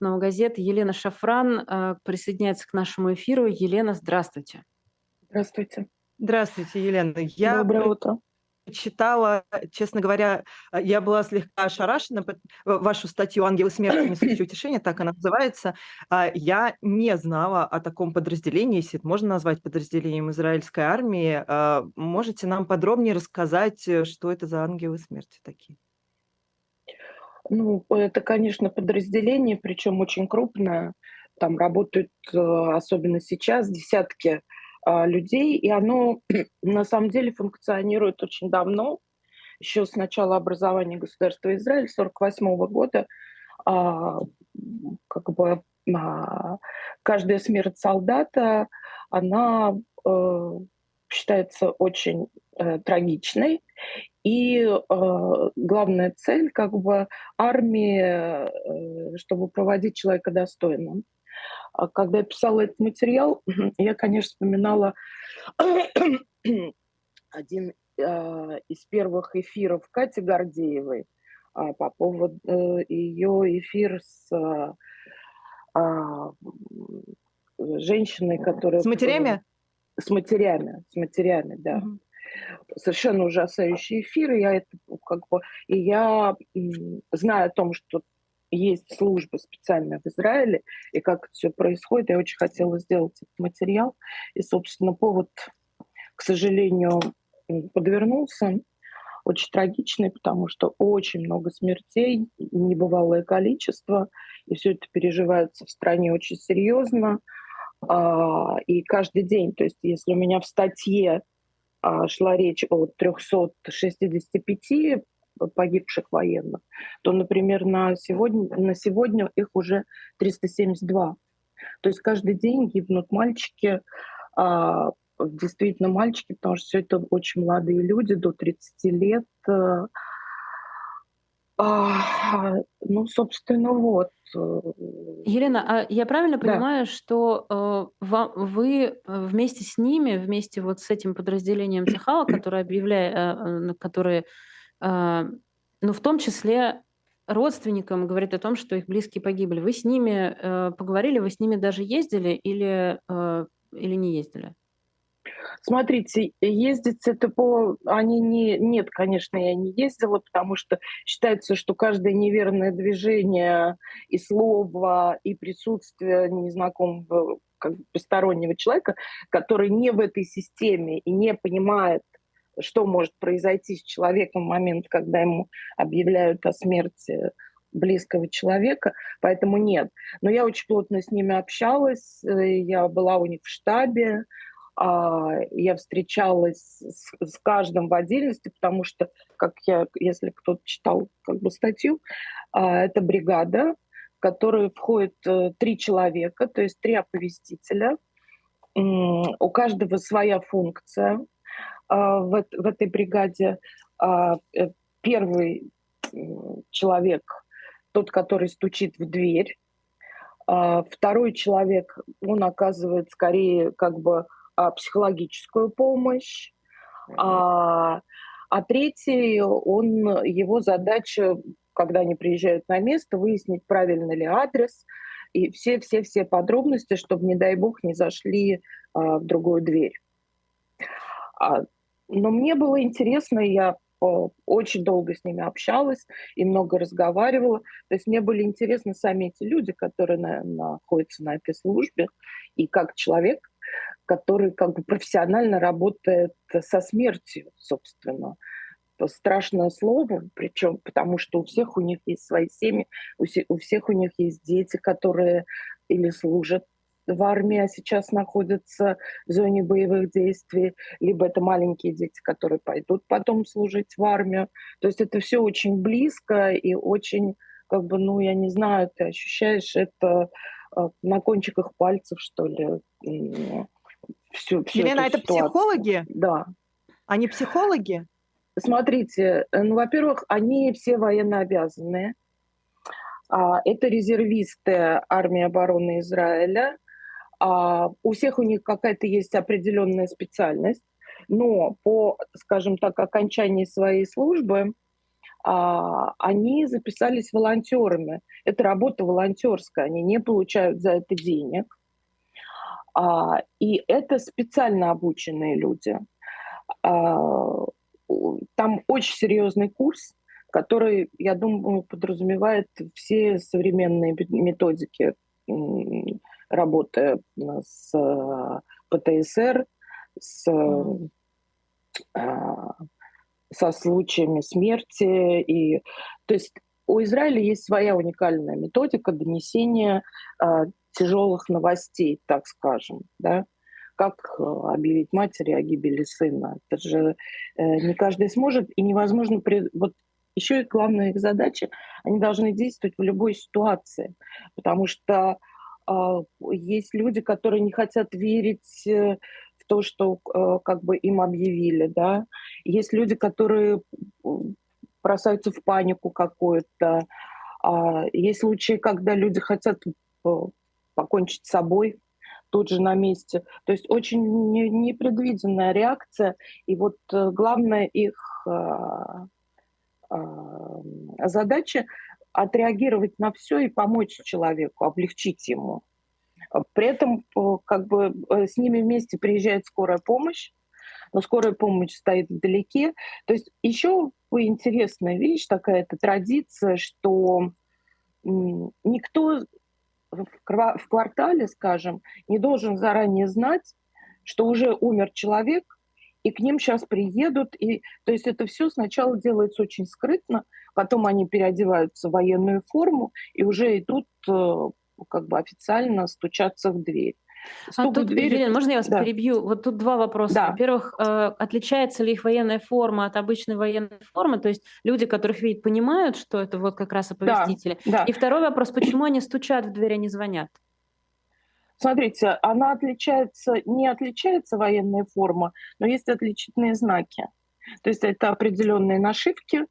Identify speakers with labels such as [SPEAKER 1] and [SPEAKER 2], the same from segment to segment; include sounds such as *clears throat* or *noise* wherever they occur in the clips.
[SPEAKER 1] «Новогазеты» Елена Шафран э, присоединяется к нашему эфиру. Елена, здравствуйте.
[SPEAKER 2] Здравствуйте.
[SPEAKER 3] Здравствуйте, Елена. Я
[SPEAKER 2] Доброе утро
[SPEAKER 3] читала, честно говоря, э, я была слегка ошарашена, вашу статью «Ангелы смерти несущие утешения», так она называется. А, я не знала о таком подразделении, если это можно назвать подразделением израильской армии. А, можете нам подробнее рассказать, э, что это за ангелы смерти такие?
[SPEAKER 2] Ну, это, конечно, подразделение, причем очень крупное. Там работают, э, особенно сейчас, десятки а, людей, и оно *clears throat* на самом деле функционирует очень давно, еще с начала образования государства Израиль, 1948 года, а, как бы а, каждая смерть солдата, она э, считается очень э, трагичной, и э, главная цель как бы армии, э, чтобы проводить человека достойным. А когда я писала этот материал, *clears throat* я, конечно, вспоминала *clears throat* один э, из первых эфиров Кати Гордеевой э, по поводу э, ее эфир с э, женщиной, которая...
[SPEAKER 3] С матерями?
[SPEAKER 2] С матерями, с матерями, да. Угу. Совершенно ужасающий эфир, и я это как бы, и я знаю о том, что есть служба специальная в Израиле, и как это все происходит. Я очень хотела сделать этот материал. И, собственно, повод, к сожалению, подвернулся. Очень трагичный, потому что очень много смертей, небывалое количество, и все это переживается в стране очень серьезно. А, и каждый день, то есть если у меня в статье шла речь о 365 погибших военных, то, например, на сегодня, на сегодня их уже 372. То есть каждый день гибнут мальчики, а, действительно мальчики, потому что все это очень молодые люди, до 30 лет. Э, а, ну, собственно, вот. Э,
[SPEAKER 1] Елена, а я правильно да. понимаю, что э, вы вместе с ними, вместе вот с этим подразделением Цехала, которое объявляет, э, которые а, ну, в том числе родственникам говорит о том, что их близкие погибли. Вы с ними э, поговорили, вы с ними даже ездили или, э, или не ездили?
[SPEAKER 2] Смотрите, ездить это по... Они не... Нет, конечно, я не ездила, потому что считается, что каждое неверное движение и слово, и присутствие незнакомого как бы постороннего человека, который не в этой системе и не понимает что может произойти с человеком в момент, когда ему объявляют о смерти близкого человека, поэтому нет. Но я очень плотно с ними общалась, э, я была у них в штабе, я встречалась с, каждым в отдельности, потому что, как я, если кто-то читал как бы статью, а, это бригада, в которую входит э, три человека, то есть три оповестителя. У каждого своя функция. А, в, в этой бригаде а, э, первый человек, тот, который стучит в дверь, а, второй человек, он оказывает скорее как бы психологическую помощь, а, а третий, он, его задача, когда они приезжают на место, выяснить, правильно ли адрес, и все-все-все подробности, чтобы, не дай бог, не зашли а, в другую дверь. Но мне было интересно, я э, очень долго с ними общалась и много разговаривала. То есть мне были интересны сами эти люди, которые на, находятся на этой службе, и как человек, который как бы профессионально работает со смертью, собственно. Страшное слово, причем потому что у всех у них есть свои семьи, у всех у них есть дети, которые или служат в армии, а сейчас находятся в зоне боевых действий, либо это маленькие дети, которые пойдут потом служить в армию. То есть это все очень близко и очень, как бы, ну, я не знаю, ты ощущаешь это э, на кончиках пальцев, что ли.
[SPEAKER 3] Всю, всю Елена, это ситуацию. психологи?
[SPEAKER 2] Да.
[SPEAKER 3] Они психологи?
[SPEAKER 2] Смотрите, э, ну, во-первых, они все военно обязанные. А, это резервисты армии обороны Израиля. А, у всех у них какая-то есть определенная специальность, но по, скажем так, окончании своей службы а, они записались волонтерами. Это работа волонтерская, они не получают за это денег. А, и это специально обученные люди. А, там очень серьезный курс, который, я думаю, подразумевает все современные методики работы с э, ПТСР, с, а, со случаями смерти. И, то есть у Израиля есть своя уникальная методика донесения а, тяжелых новостей, так скажем, да, как э, объявить матери о гибели сына. Это же э, не каждый сможет, и невозможно... При... Вот еще и главная их задача, они должны действовать в любой ситуации, потому что э, есть люди, которые не хотят верить э, в то, что э, как бы им объявили, да. Есть люди, которые бросаются в панику какую-то. А есть случаи, когда люди хотят э, покончить с собой тут же на месте. То есть очень непредвиденная реакция. И вот э, главная их а, задача отреагировать на все и помочь человеку, облегчить ему. При этом э, как бы с ними вместе приезжает скорая помощь, но скорая помощь стоит вдалеке. То есть еще интересная вещь, такая то традиция, что никто в квартале, скажем, не должен заранее знать, что уже умер человек, и к ним сейчас приедут. И, то есть это все сначала делается очень скрытно, потом они переодеваются в военную форму и уже идут э, как бы официально стучаться в дверь.
[SPEAKER 1] А тут, двери... Елена, можно я вас да. перебью? Вот тут два вопроса. Да. Во-первых, э, отличается ли их военная форма от обычной военной формы? То есть люди, которых видят, понимают, что это вот как раз оповестители. Да, да. И второй вопрос, почему они стучат в дверь, а не звонят?
[SPEAKER 2] Смотрите, она отличается, не отличается военная форма, но есть отличительные знаки. То есть это определенные нашивки,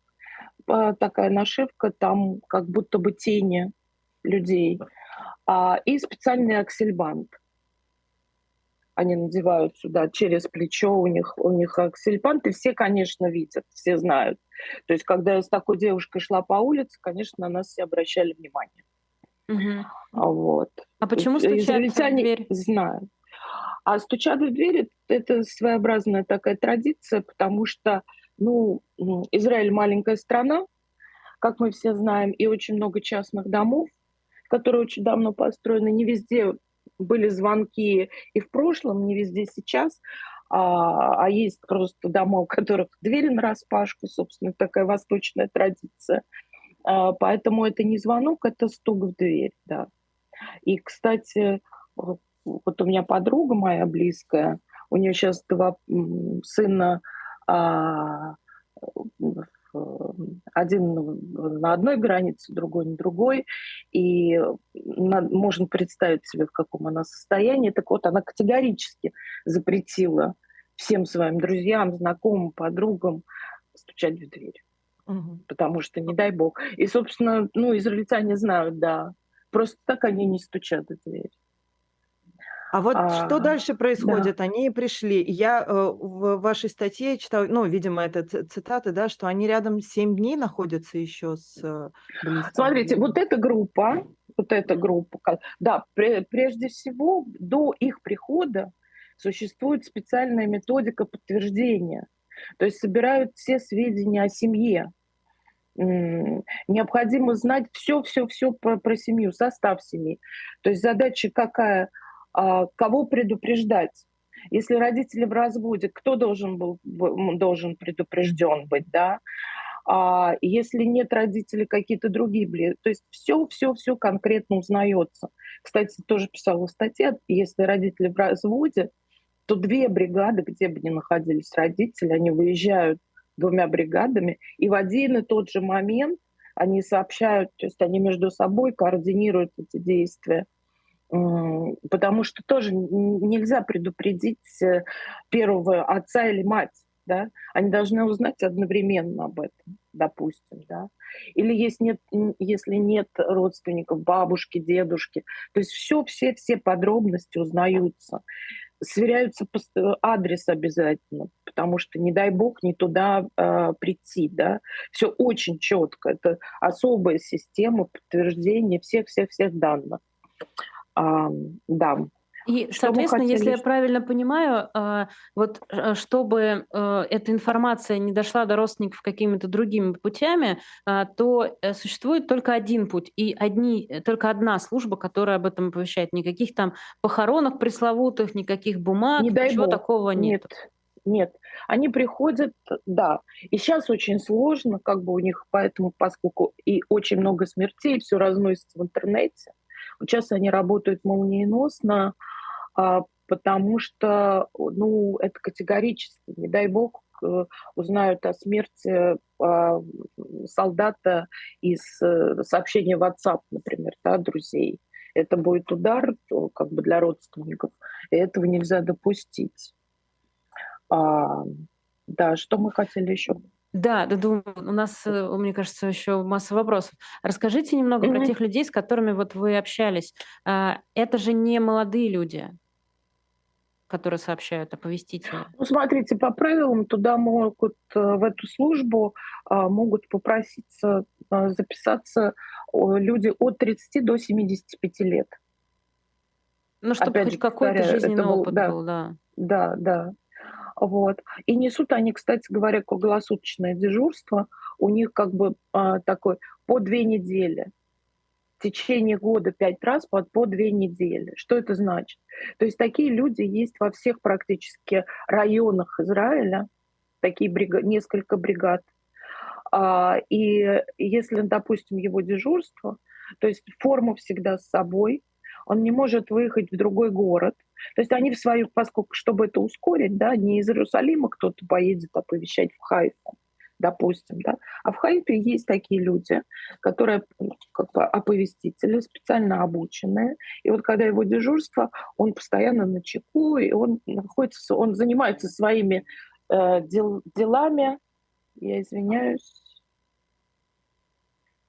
[SPEAKER 2] э, такая нашивка, там как будто бы тени людей, а, и специальный аксельбант они надевают сюда через плечо, у них, у них аксельпанты, все, конечно, видят, все знают. То есть, когда я с такой девушкой шла по улице, конечно, на нас все обращали внимание.
[SPEAKER 1] Угу.
[SPEAKER 2] Вот.
[SPEAKER 1] А почему стучат в дверь?
[SPEAKER 2] знают. А стучат в дверь – это своеобразная такая традиция, потому что, ну, Израиль маленькая страна, как мы все знаем, и очень много частных домов, которые очень давно построены. Не везде были звонки и в прошлом, не везде сейчас, а, а есть просто дома, у которых двери на распашку, собственно, такая восточная традиция. А, поэтому это не звонок, это стук в дверь, да. И, кстати, вот у меня подруга моя близкая, у нее сейчас два сына а, один на одной границе, другой на другой, и можно представить себе, в каком она состоянии. Так вот, она категорически запретила всем своим друзьям, знакомым, подругам стучать в дверь. Угу. Потому что, не дай бог. И, собственно, ну, израильтяне знают, да. Просто так они не стучат в дверь.
[SPEAKER 3] А вот а, что дальше происходит? Да. Они пришли. Я э, в вашей статье читала, ну, видимо, это цитаты, да, что они рядом 7 дней находятся еще с э,
[SPEAKER 2] близкими. Смотрите, вот эта группа, вот эта группа, да, прежде всего до их прихода существует специальная методика подтверждения. То есть собирают все сведения о семье. Необходимо знать все-все-все про, про семью, состав семьи. То есть задача какая – кого предупреждать. Если родители в разводе, кто должен был должен предупрежден быть, да? А если нет родителей, какие-то другие близкие. То есть все, все, все конкретно узнается. Кстати, тоже писала статья, если родители в разводе, то две бригады, где бы ни находились родители, они выезжают двумя бригадами, и в один и тот же момент они сообщают, то есть они между собой координируют эти действия потому что тоже нельзя предупредить э, первого отца или мать, да, они должны узнать одновременно об этом, допустим, да, или если нет, если нет родственников, бабушки, дедушки, то есть все, все, все подробности узнаются. сверяются адрес обязательно, потому что, не дай бог, не туда э, прийти, да. Все очень четко. Это особая система подтверждения всех-всех-всех данных. Да.
[SPEAKER 1] И, что соответственно, если я правильно понимаю, а, вот э, чтобы э, эта информация не дошла до родственников какими-то другими путями, то э, существует только один путь и одни, только одна служба, которая об этом оповещает. Никаких там похоронок пресловутых, никаких бумаг, не ничего бог. такого нет.
[SPEAKER 2] Нет. Нет, они приходят, да. И сейчас очень сложно, как бы у них, поэтому, поскольку и очень много смертей, все разносится в интернете. Сейчас они работают молниеносно, а, потому что, ну, это категорически, не дай бог, узнают о смерти а, солдата из э, сообщения WhatsApp, например, да, друзей. Это будет удар как бы для родственников, и этого нельзя допустить. А, да, что мы хотели еще?
[SPEAKER 1] Да, да, думаю, у нас, э, мне кажется, еще масса вопросов. Расскажите немного mm-hmm. про тех людей, с которыми вот вы общались. Это же не молодые люди которые сообщают оповестители?
[SPEAKER 2] Ну, смотрите, по правилам туда могут э, в эту службу а, могут попроситься а, записаться люди от 30 до 75 лет.
[SPEAKER 1] Ну, чтобы Опять хоть какой-то жизненный был, опыт
[SPEAKER 2] да,
[SPEAKER 1] был, да.
[SPEAKER 2] Да, да. Вот. И несут они, кстати говоря, круглосуточное дежурство. У них как бы а, такой по две недели в течение года пять раз по, по две недели. Что это значит? То есть такие люди есть во всех практически районах Израиля, такие бригад, несколько бригад. А, и если, допустим, его дежурство, то есть форма всегда с собой, он не может выехать в другой город. То есть они в свою, поскольку, чтобы это ускорить, да, не из Иерусалима кто-то поедет оповещать в Хайфу, допустим, да. А в Хайпе есть такие люди, которые как бы оповестители, специально обученные. И вот когда его дежурство, он постоянно на чеку, и он находится, он занимается своими э, дел, делами. Я извиняюсь.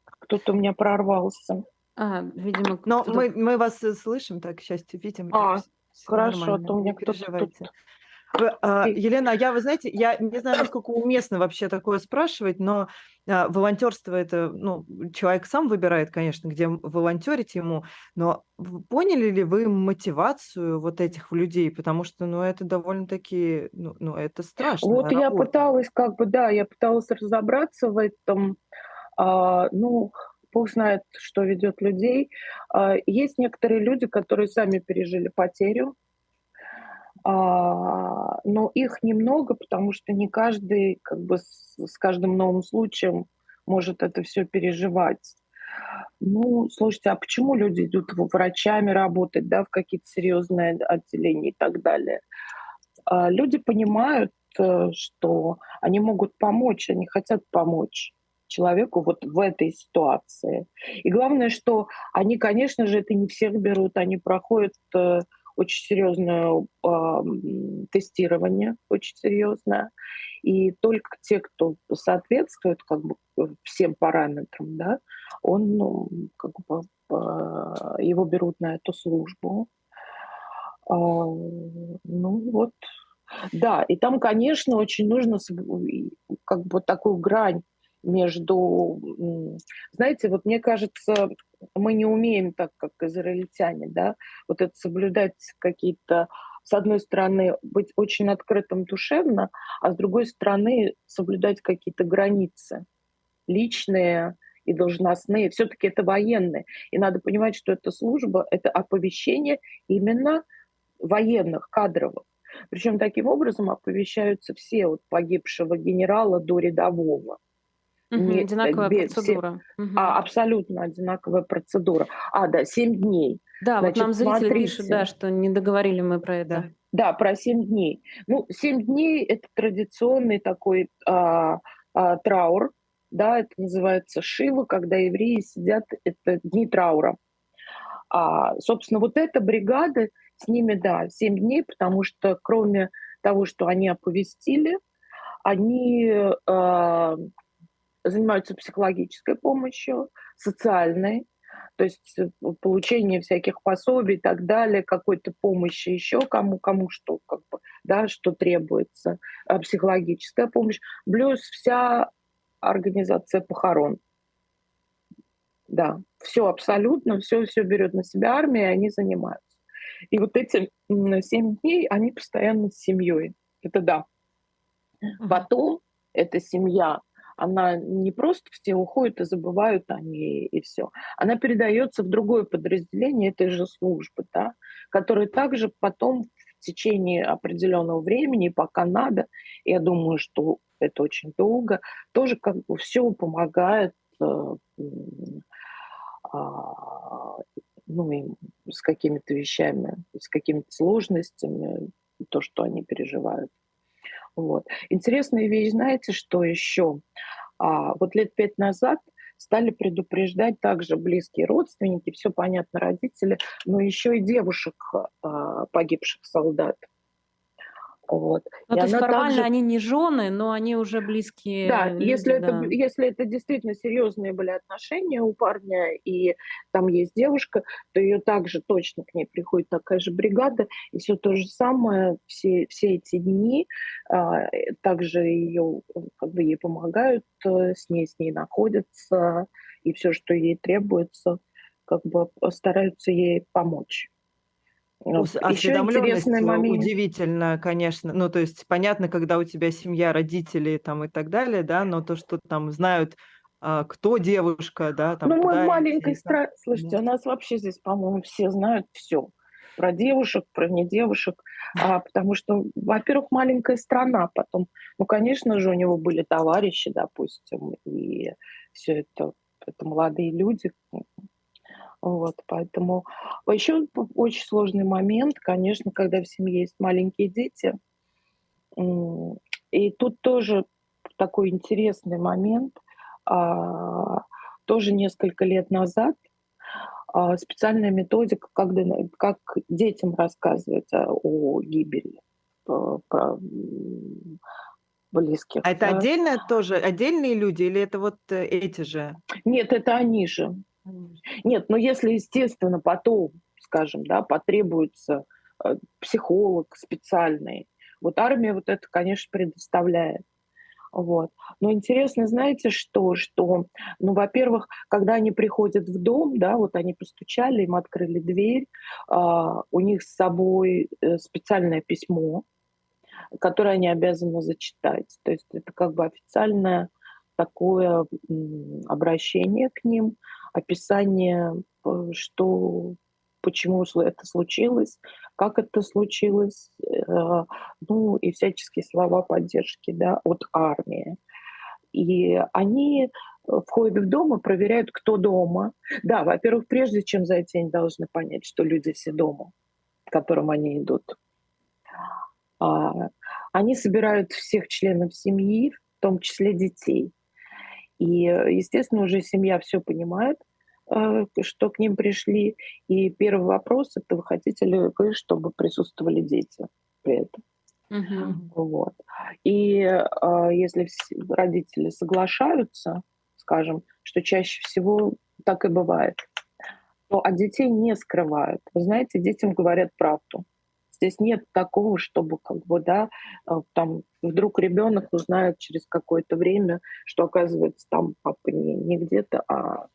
[SPEAKER 2] Кто-то у меня прорвался.
[SPEAKER 1] А, видимо,
[SPEAKER 3] Но мы, мы вас слышим, так, к счастью, видим.
[SPEAKER 2] А, хорошо, а то у меня кто-то тут
[SPEAKER 3] а, Елена, я, вы знаете, я не знаю, насколько уместно вообще такое спрашивать, но а, волонтерство это, ну, человек сам выбирает, конечно, где волонтерить ему, но поняли ли вы мотивацию вот этих людей, потому что, ну, это довольно-таки, ну, ну это страшно.
[SPEAKER 2] Вот я пыталась, как бы, да, я пыталась разобраться в этом, а, ну, Бог знает, что ведет людей. А, есть некоторые люди, которые сами пережили потерю, а, но их немного, потому что не каждый как бы с, каждым новым случаем может это все переживать. Ну, слушайте, а почему люди идут врачами работать, да, в какие-то серьезные отделения и так далее? А, люди понимают, э, что они могут помочь, они хотят помочь человеку вот в этой ситуации. И главное, что они, конечно же, это не всех берут, они проходят э, очень серьезное э, тестирование, очень серьезное. И только те, кто соответствует как бы всем параметрам, да, он, ну, как бы, э, его берут на эту службу. Э, ну вот, да, и там, конечно, очень нужно как бы такую грань между, знаете, вот мне кажется, мы не умеем так, как израильтяне, да, вот это соблюдать какие-то, с одной стороны, быть очень открытым душевно, а с другой стороны, соблюдать какие-то границы личные и должностные. Все-таки это военные. И надо понимать, что эта служба — это оповещение именно военных, кадровых. Причем таким образом оповещаются все от погибшего генерала до рядового.
[SPEAKER 1] Угу, не, одинаковая без, процедура.
[SPEAKER 2] Угу. А, абсолютно одинаковая процедура. А, да, 7 дней.
[SPEAKER 1] Да, Значит, вот нам зрители смотрите. пишут, да, что не договорили мы про это.
[SPEAKER 2] Да, да про 7 дней. Ну, 7 дней – это традиционный такой а, а, траур, да, это называется Шива, когда евреи сидят, это дни траура. А, собственно, вот эта бригада, с ними, да, 7 дней, потому что кроме того, что они оповестили, они э, занимаются психологической помощью, социальной. то есть э, получение всяких пособий и так далее, какой-то помощи еще кому, кому что, как бы, да, что требуется, а психологическая помощь, плюс вся организация похорон. Да, все абсолютно, все, все берет на себя армия, и они занимаются. И вот эти семь дней, они постоянно с семьей. Это да. Потом эта семья, она не просто все уходят и забывают они и все. Она передается в другое подразделение этой же службы, да, которое также потом в течение определенного времени, пока надо, я думаю, что это очень долго, тоже как бы все помогает э, а, ну, им с какими-то вещами, с какими-то сложностями, то, что они переживают. Вот. Интересная вещь, знаете, что еще? А, вот лет пять назад стали предупреждать также близкие родственники, все понятно, родители, но еще и девушек а, погибших солдат.
[SPEAKER 1] Вот. Ну, и то есть формально также... они не жены, но они уже близкие.
[SPEAKER 2] Да, люди, если, да. Это, если это действительно серьезные были отношения у парня, и там есть девушка, то ее также точно к ней приходит такая же бригада, и все то же самое, все, все эти дни а, также ее, как бы ей помогают, э, с ней, с ней находятся, и все, что ей требуется, как бы стараются ей помочь.
[SPEAKER 3] Осведомленность удивительно, конечно. Ну, то есть понятно, когда у тебя семья, родители там и так далее, да, но то, что там знают, а, кто девушка, да, там.
[SPEAKER 2] Ну, мы в маленькой стране. Слушайте, да. у нас вообще здесь, по-моему, все знают все про девушек, про не девушек, а, потому что, во-первых, маленькая страна, потом, ну, конечно же, у него были товарищи, допустим, и все это, это молодые люди, вот, поэтому еще очень сложный момент, конечно, когда в семье есть маленькие дети. И тут тоже такой интересный момент. А, тоже несколько лет назад а, специальная методика, как, как детям рассказывать о гибели про близких.
[SPEAKER 3] А это да. отдельно тоже, отдельные люди или это вот э, эти же?
[SPEAKER 2] Нет, это они же. Нет, но если, естественно, потом, скажем, да, потребуется э, психолог специальный, вот армия вот это, конечно, предоставляет. Вот. Но интересно, знаете что? Что, ну, во-первых, когда они приходят в дом, да, вот они постучали, им открыли дверь, э, у них с собой э, специальное письмо, которое они обязаны зачитать. То есть это как бы официальное такое обращение к ним, описание, э, что, почему это случилось, как это случилось, э, ну и всяческие слова поддержки да, от армии. И они э, входят в дом и проверяют, кто дома. Да, во-первых, прежде чем зайти, они должны понять, что люди все дома, к которым они идут. А, они собирают всех членов семьи, в том числе детей. И, естественно, уже семья все понимает, э, что к ним пришли. И первый вопрос это вы хотите ли вы, чтобы присутствовали дети при этом. Uh-huh. Вот. И э, если родители соглашаются, скажем, что чаще всего так и бывает, то от детей не скрывают. Вы знаете, детям говорят правду. Здесь нет такого, чтобы как бы, да, э, там вдруг ребенок узнает через какое-то время, что оказывается там папа не, не где-то, а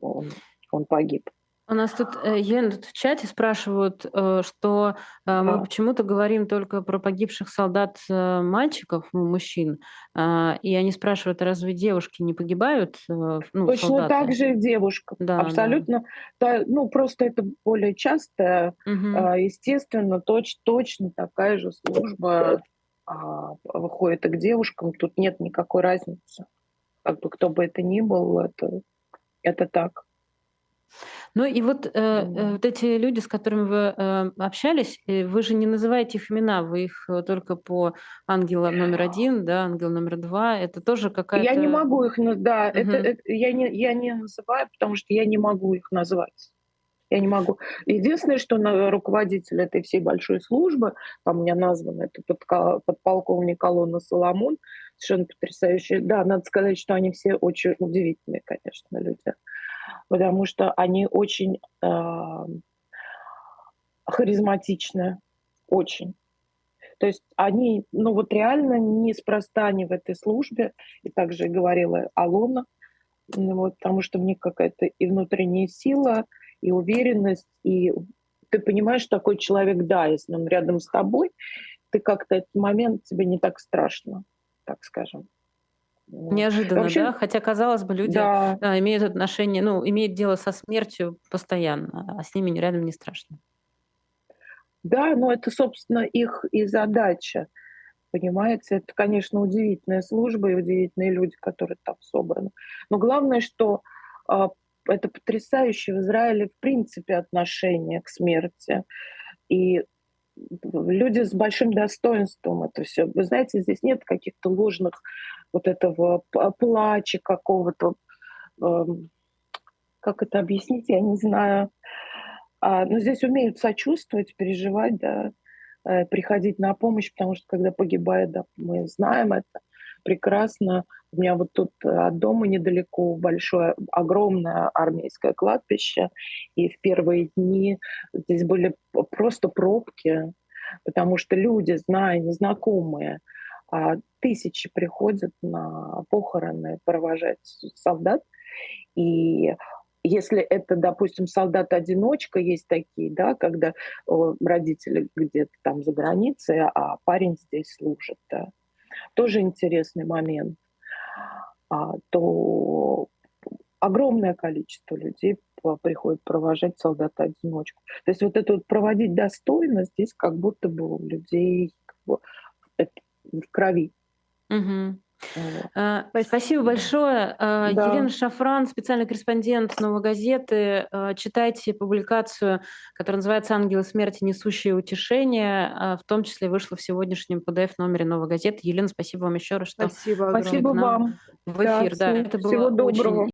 [SPEAKER 2] он, он погиб.
[SPEAKER 1] У нас тут, э, Ен, в чате спрашивают, э, что э, мы почему-то говорим только про погибших солдат мальчиков, мужчин, и они спрашивают, а разве девушки не погибают? Ну,
[SPEAKER 2] Точно солдаты? так же и девушка. Да, Абсолютно. Да. ну, просто это более часто, угу. естественно, точ, точно такая же служба а, выходит и к девушкам. Тут нет никакой разницы. Как бы кто бы это ни был, это, это так.
[SPEAKER 1] Ну и вот, э, э, вот эти люди, с которыми вы э, общались, э, вы же не называете их имена, вы их э, только по ангела номер один, да, ангел номер два. Это тоже какая-то...
[SPEAKER 2] Я не могу их, да, угу. это, это, я, не, я не называю, потому что я не могу их назвать. Я не могу. Единственное, что руководитель этой всей большой службы, там у меня назван это подполковник Колонна Соломон, совершенно потрясающий. Да, надо сказать, что они все очень удивительные, конечно, люди. Потому что они очень э, харизматичны, очень. То есть они, ну вот реально неспроста они в этой службе, и также говорила Алона, вот, потому что в них какая-то и внутренняя сила, и уверенность, и ты понимаешь, такой человек, да, если он рядом с тобой, ты как-то этот момент тебе не так страшно, так скажем.
[SPEAKER 1] Неожиданно, Вообще, да? Хотя, казалось бы, люди да. Да, имеют отношение, ну, имеют дело со смертью постоянно, а с ними рядом не страшно.
[SPEAKER 2] Да, но это, собственно, их и задача. Понимаете, это, конечно, удивительная служба и удивительные люди, которые там собраны. Но главное, что э, это потрясающее в Израиле в принципе отношение к смерти. И люди с большим достоинством это все. Вы знаете, здесь нет каких-то ложных вот этого плача какого-то. Э, как это объяснить, я не знаю. А, но здесь умеют сочувствовать, переживать, да, э, приходить на помощь, потому что когда погибает, да, мы знаем это прекрасно. У меня вот тут от дома недалеко большое, огромное армейское кладбище, и в первые дни здесь были просто пробки, потому что люди, зная, незнакомые, а тысячи приходят на похороны провожать солдат, и если это, допустим, солдат-одиночка, есть такие, да, когда родители где-то там за границей, а парень здесь служит, да, тоже интересный момент, то огромное количество людей приходит провожать солдата-одиночку. То есть вот это вот проводить достойно здесь как будто бы у людей как бы, в крови.
[SPEAKER 1] Угу. Вот. Спасибо большое. А, да. Елена Шафран, специальный корреспондент «Новой газеты». А, читайте публикацию, которая называется «Ангелы смерти, несущие утешение». А, в том числе вышла в сегодняшнем PDF-номере «Новой газеты». Елена, спасибо вам еще раз, что
[SPEAKER 2] спасибо, спасибо вам
[SPEAKER 1] в эфир. Да, да это было
[SPEAKER 2] всего доброго.
[SPEAKER 1] очень